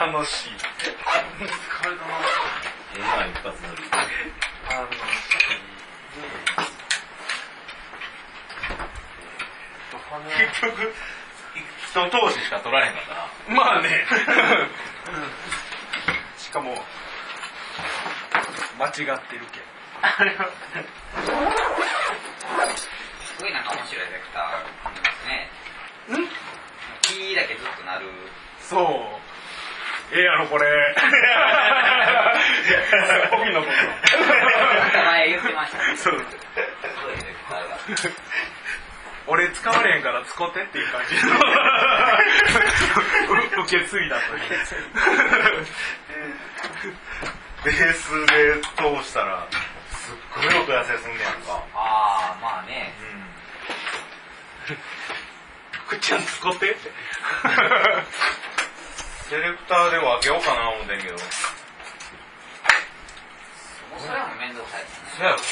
楽しい。疲れたなええな、一発乗り。楽しい。結局、一通ししか取られへんかったな。まあね。しかも、間違ってるけすごいなんか面白いエフェクターね。ん？キーだけずっと鳴る。そう。これ。帯のこと。前言ってましたね。そう。俺使われへんから使ってっていう感じの 受け継いだという。ベースで通したら、すっごい音痩せすんねやんか。ああ、まあね。くっちゃん使ってって。セレクターで分けようかな思ってんけど。もうそれも面倒くさいですね。そやろ飛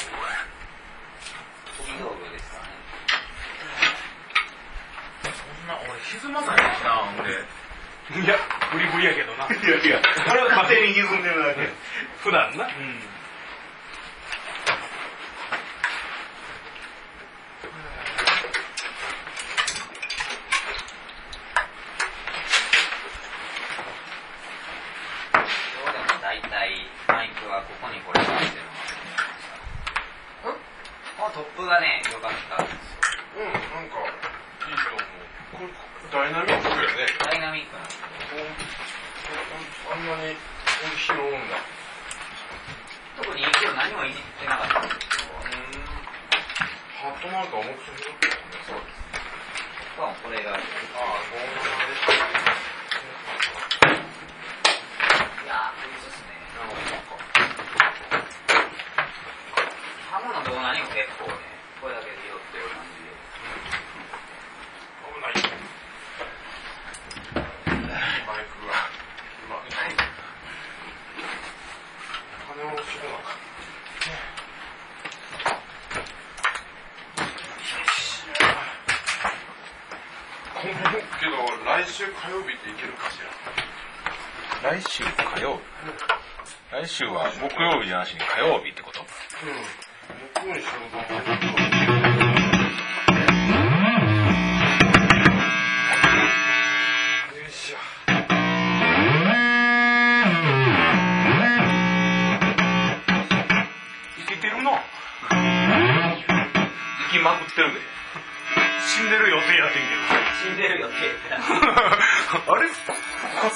び道具ですからね。そんな、俺歪まないしな、ほんで。いや、ブリブリやけどな。いやいや、これは勝手に歪んでるだけ。普段な。うん。どうでも大体マイクはここにこれがあってるのがこのトップがね、良かった。うん、なんか、いいと思う。これ、ダイナミックよね。ダイナミックなんですよあんなに拾うんだ。特に EQ 何もいじってなかったんですけど、ハットマークは重くするとね。そうです。まあこれが、いああ、ゴールやー、こいつですね。ドで。ハムの動画にも結構ね、これだけで拾ってる感じで。危ない。マイクが。今、金をしろなか。けど、来週火曜日っていけるかしら。来週火曜？日来週は木曜日じゃなしに火曜日ってこと？うん。向こうに仕事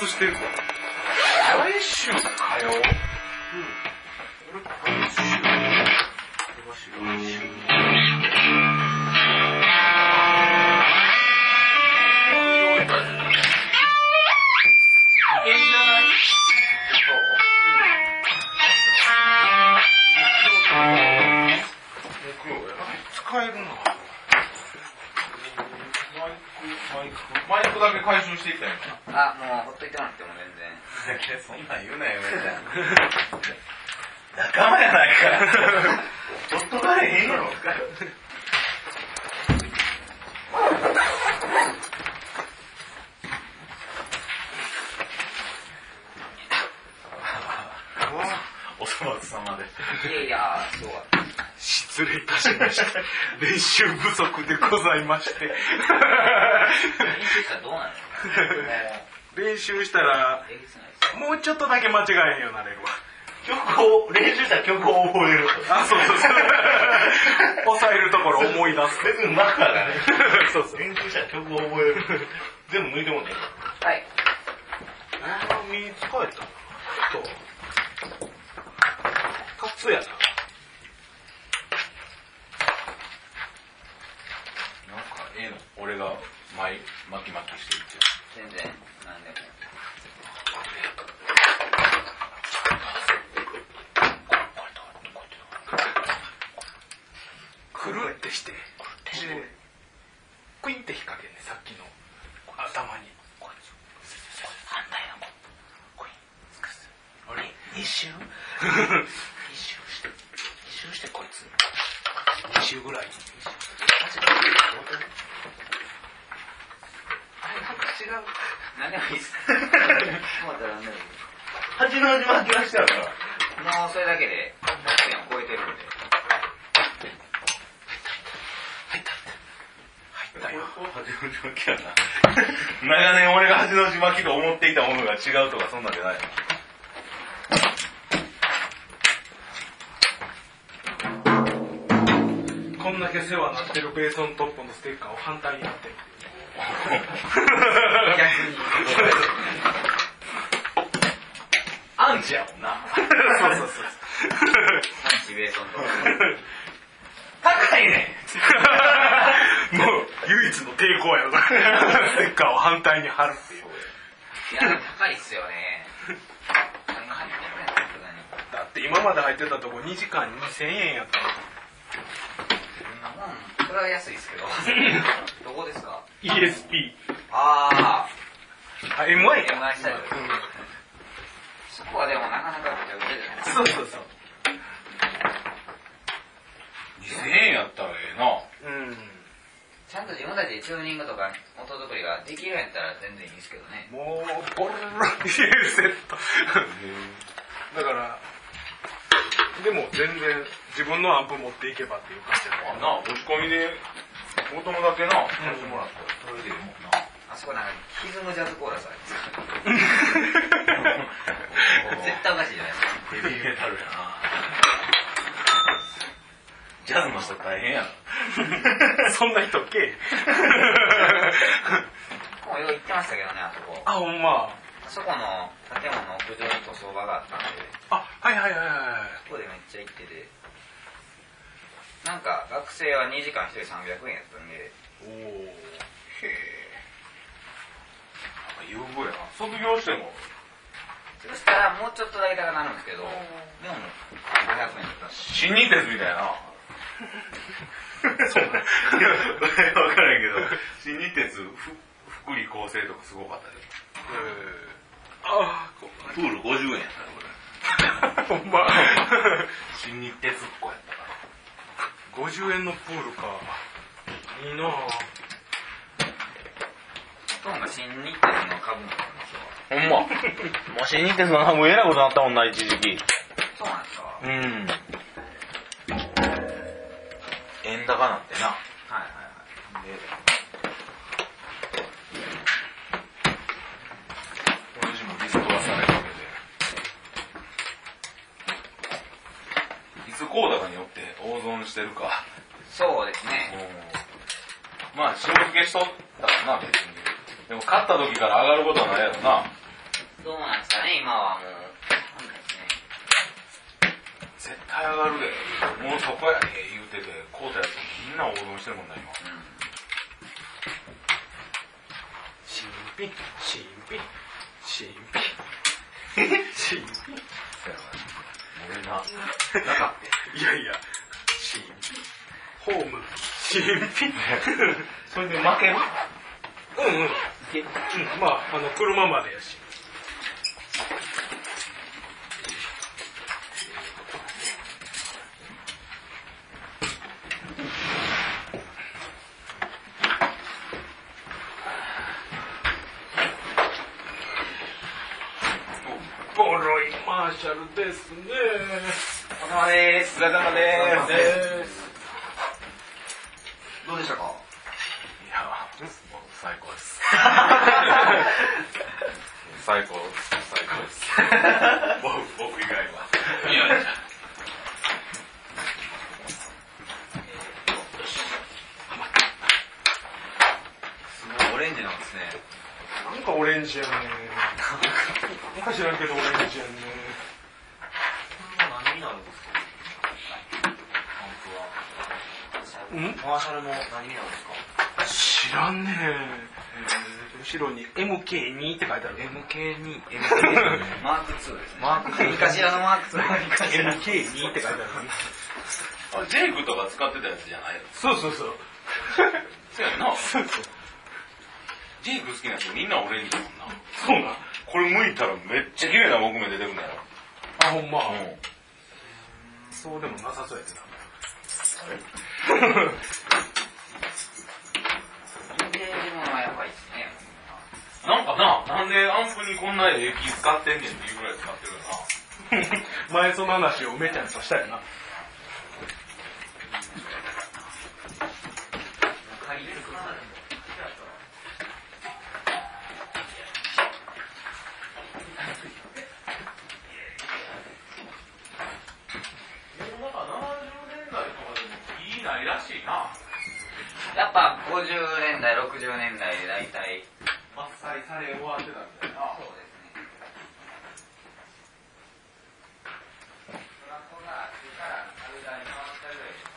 してるぞ来週火曜おそらく様で。いやいや、すごい。失礼いたしました。練習不足でございまして。練習したらどうなるのも練習したら。もうちょっとだけ間違えへんようになれるわ。曲を、練習したら曲を覚える。あ、そうそうそう。抑えるところ思い出す。別にマッカーがね。そうそう。練習したら曲を覚える。全部抜いてもね。はい。あー、見つかえた。そう。そうやな。なんか、ええの？俺が巻き巻きしていって。全然、なんでも。くるってして。でクインって引っ掛けんね、さっきの頭に。反対のコイン。あれ一周一周して、一周してこいつ。2週ぐらい。あれ、なんか違うう。何でもいいです。もうたら何でもいい。八の字巻きはしてあるから。もうそれだけで100点を超えてるんで。だよ八の字巻きやな。長の字巻きと思っていたものが違うとかそんなんじゃないの？こんだけ世話になってるベーソントップのステッカーを反対に貼って。アンチやもんな。そうそうそうサンチベーソンと。高いね もう唯一の抵抗やろ ステッカーを反対に貼るっていういや、でも高いっすよね。何が入ってるね、さすがに。だって今まで入ってたとこ2時間2000円やったのそんなもん、それは安いですけど。どこですか？ESP ああ MI あ、か MI スタイル。そこはでもなかなかぐちゃぐちゃじゃない。そうそうそう2000円やったらええな。うんちゃんと自分たちでチューニングとか音作りができるんやったら全然いいですけどね。もうボロロっていうセットだからでも全然自分のアンプ持っていけばっていう感じやあな、押し込みで、お供だけな、させてもらったら、それでいいもんな。あそこなんか、歪むジャズコーラスあります 絶対おかしいじゃないですか。ヘビーメタルやな。ジャズの人大変やな。そんな人っけ？もうよう行ってましたけどね、あそこ。あほんまあそこの建物の屋上に塗装場があったんで、あはいはいはいはそこでめっちゃ行ってて、なんか学生は2時間1人300円やったんで、いおお優遇やな。卒業しても、そしたらもうちょっとだけ高くなるんですけど、でも500円だったんです。新日鉄みたいな。そう。いや、わからんけど、新日鉄、ふ福利厚生とかすごかったで。あこプール50円やったね、これ。ほんま新日鉄っ子やったから。50円のプールかいいなぁンが新日鉄の株。ほんま。もう新日鉄のハムえらいことなったもんな、一時期。そうなんですかはいうん。円高なんてな。はいはい。私もリストはされたわけで。いつ高高によって大損してるか。そうですね。まあ、塩漬けしとったからな、別に。でも、勝った時から上がることはないやろな。どうなんですかね、今はもう。絶対上がるで。もうそこやで、言うてて、買うたやつみんな大損してるもんな、今。うん。新品新品新品俺な、なかった。いやいやホーム。新品それで負ける？うんうん、うん、まああの車までやしボロいマーシャルですね。お疲れ様です。お疲れ様です。どうでしたかいや、もう最高です。最高、最高です。僕僕以外は。いやいや。す。ごいオレンジなんです。ね。なんかオレンジやねなんか知らんけどオレンジやね何になるんですかうん？マーシャルの何になん。ですか知らん。ねえ後ろに MK2 って書いてある MK2、マーク2ですね。マーク2何かしらのマーク2。MK2 って書いてあるあジェイクとか使ってたやつじゃないのそうそうそうそうやな。そうそうジェイク好きな人みん。なオレンジやもん。な。そうなこれ剥いたらめっちゃ綺麗な木目出てくるん。だよ。あほん。ま、うん。そうでもなさそうやつななんかな、なんでアンプにこんなええ木使ってんねんっていうぐらい使ってるよな。前その話を梅ちゃんとしたよなもうなんか70年代とかでもいいないらしいな。やっぱ50年代60年代で大体伐採され終わってたみたいな。そうですねからったぐらいです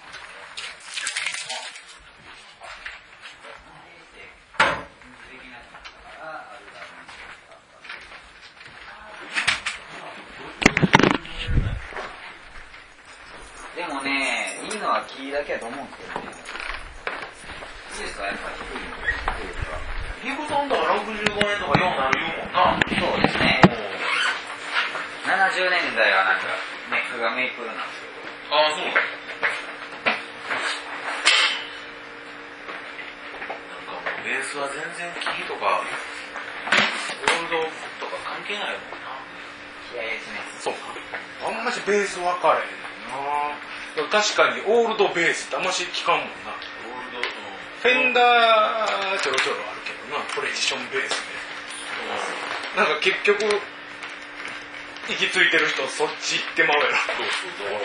でもね、いいのは木だけやと思うんですけどね。技術はやっぱり低いんですギブソンとか65年とかようなる言うもんな。そうですね。70年代はなんか、ネックがメイプルなんですけど。ああ、そうなんだ。なんかもうベースは全然木とか、オールドとか関係ないもんな。気合いですね。そうあんましベース分かれへんな確かにオールドベース。ってあんまし聞かんもんな。フェンダーちょろちょろあるけどな。プレジションベースでなんか結局行き着いてる人そっち行ってまうやろ。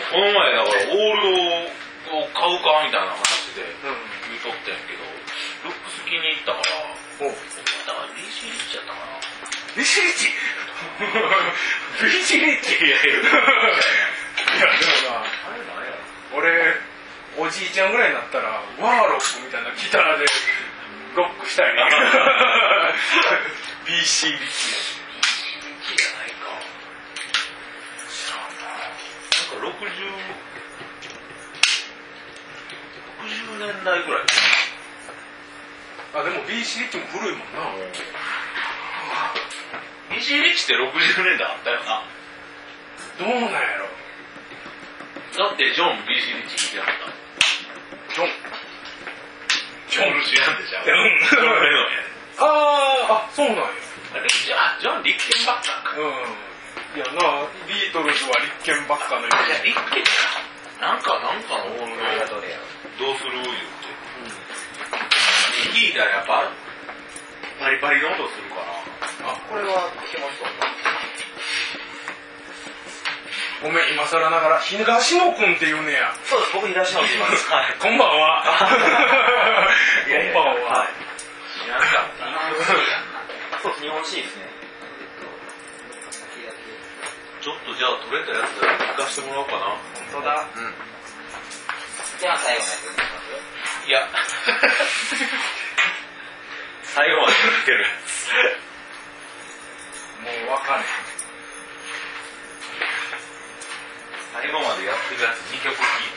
この前だからオールドを買うかみたいな話でう言うとってんけど、ルックス気に入ったから、だから DC リッチやったかな。ビシリチ？ビシリチ いやでもな俺おじいちゃんぐらいになったらワーロックみたいなギターでロックしたいね BC リッチリッチじゃないか。知らんな。なんか60、60年代ぐらい。あでも BC リッチも古いもんなッチって60年代あったよな。どうなんやろだってジョン BC リッチ聞いてなかった。ジョンジョン知らんでしょ。うんジョンレノンやねあーあそうなんやあれじゃあ、ジョン・リッケンバッカーか。うんいやなビートルズは立憲ばっかのよあ、じゃあ、リッケンか。なんか、なんかのオールこれがドどうする言うて。聞いたらやっぱ、パリパリの音するから。あこれは聞けましたごめん今更ながら東野くんって言うねやそうです、僕東野って言います。はい。こんばんは いやいやこんばんは、はい知らんか。そう日本ね。ちょっとじゃあ、取れたやつで聞かせてもらおうかな。本当だ。じゃあ最後のやつにしますよ。いや。最後までる。もうわかんない最後までやってるやつ2曲聴い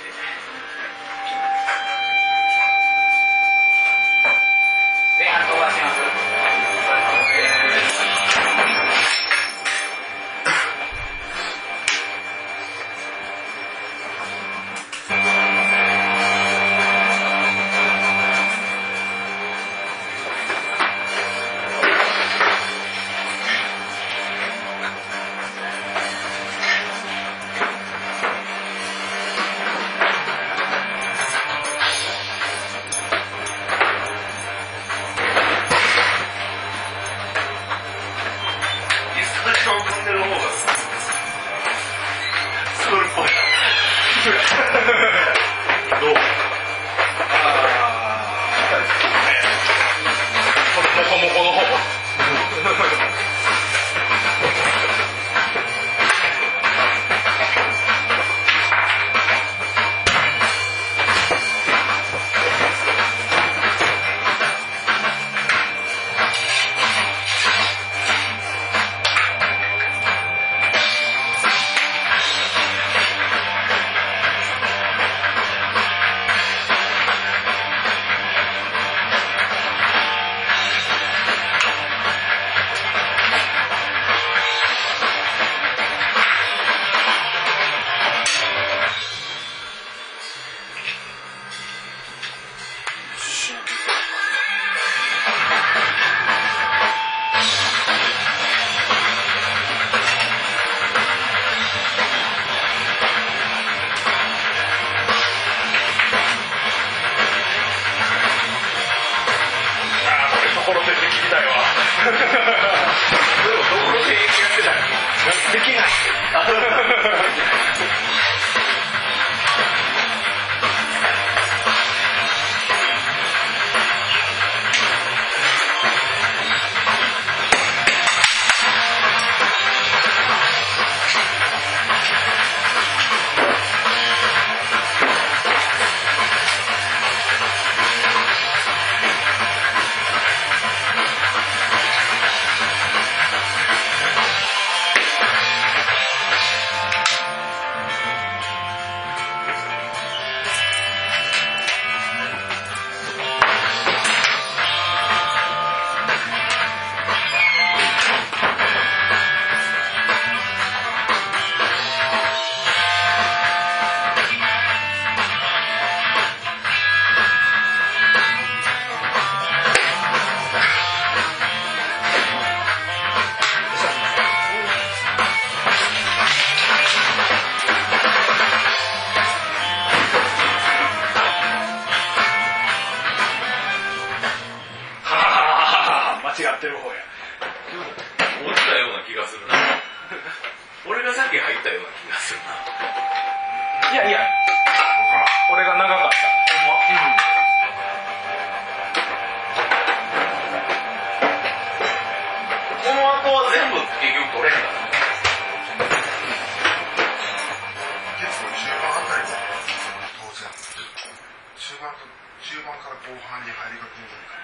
でもどこ役やってたできない全部結局取れるんだの中盤あたりは当然。中盤とから後半に入りかけるんじゃないか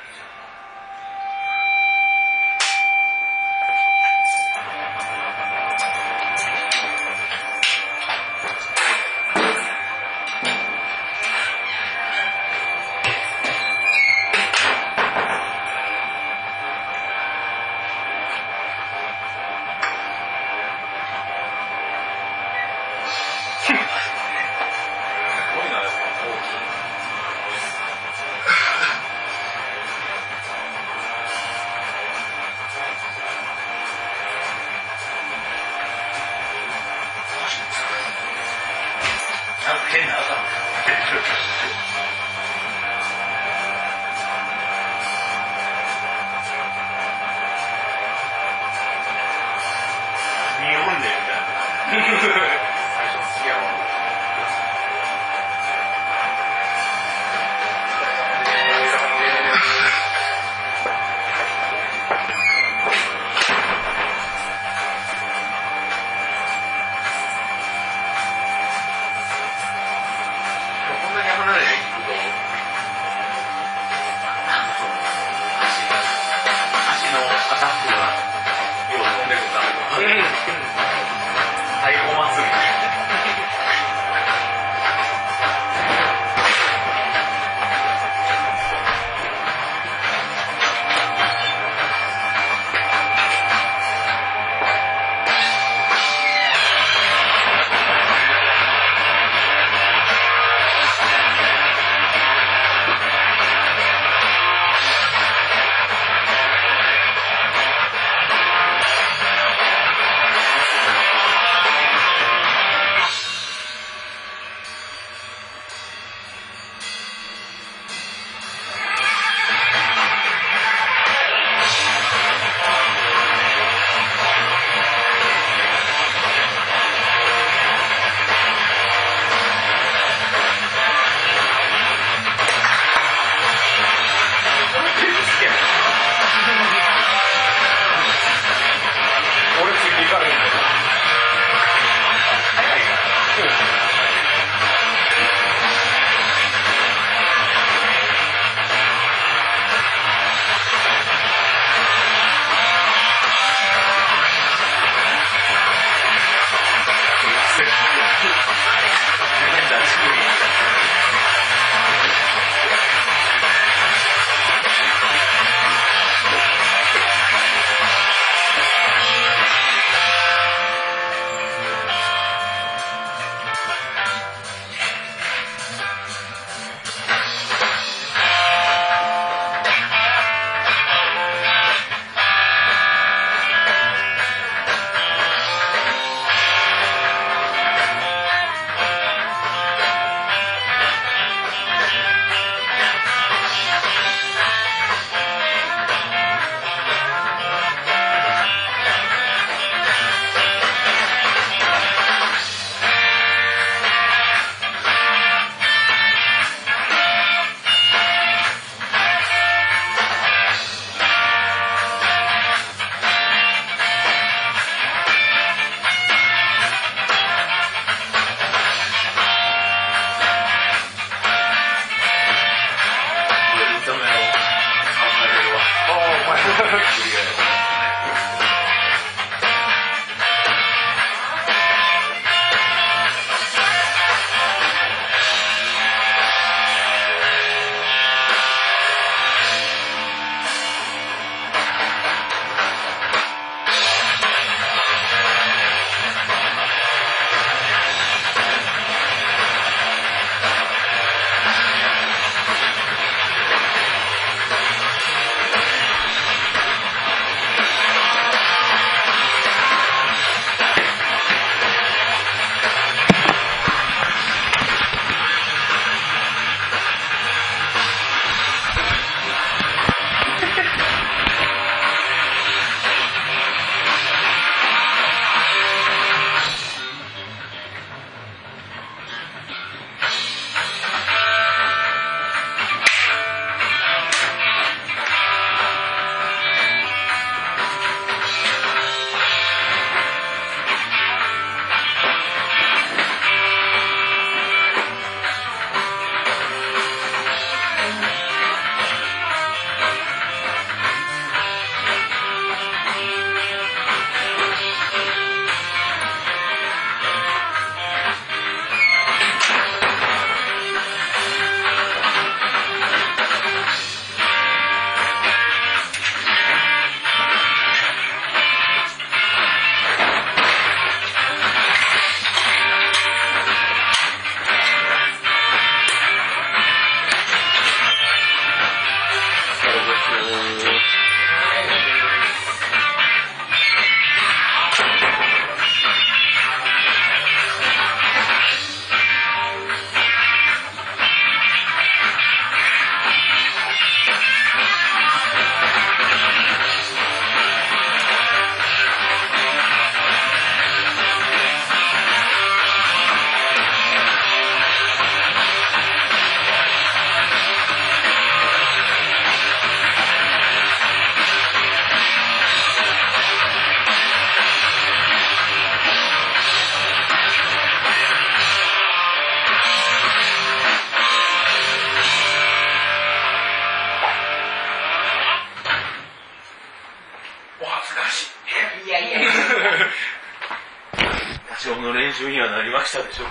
い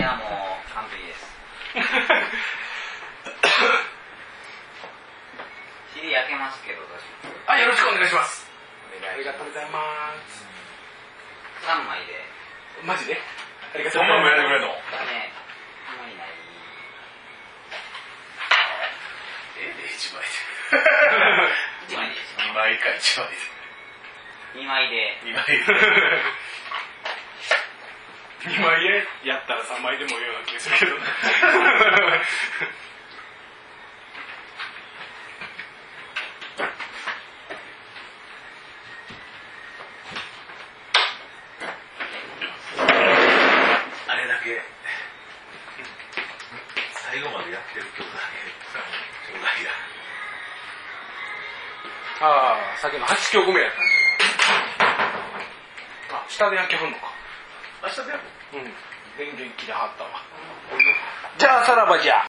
やもう完璧です。尻焼けますけど、私。あ、よろしくお願いします。ありがとうございます。3枚で。マジで？ありがとそうんございます。なもやってくれんの？ね、あんまりない。ええで1枚1枚でいいですで2枚か1枚2枚で。で2枚で2枚でやったら3枚でもいいような気がするけど。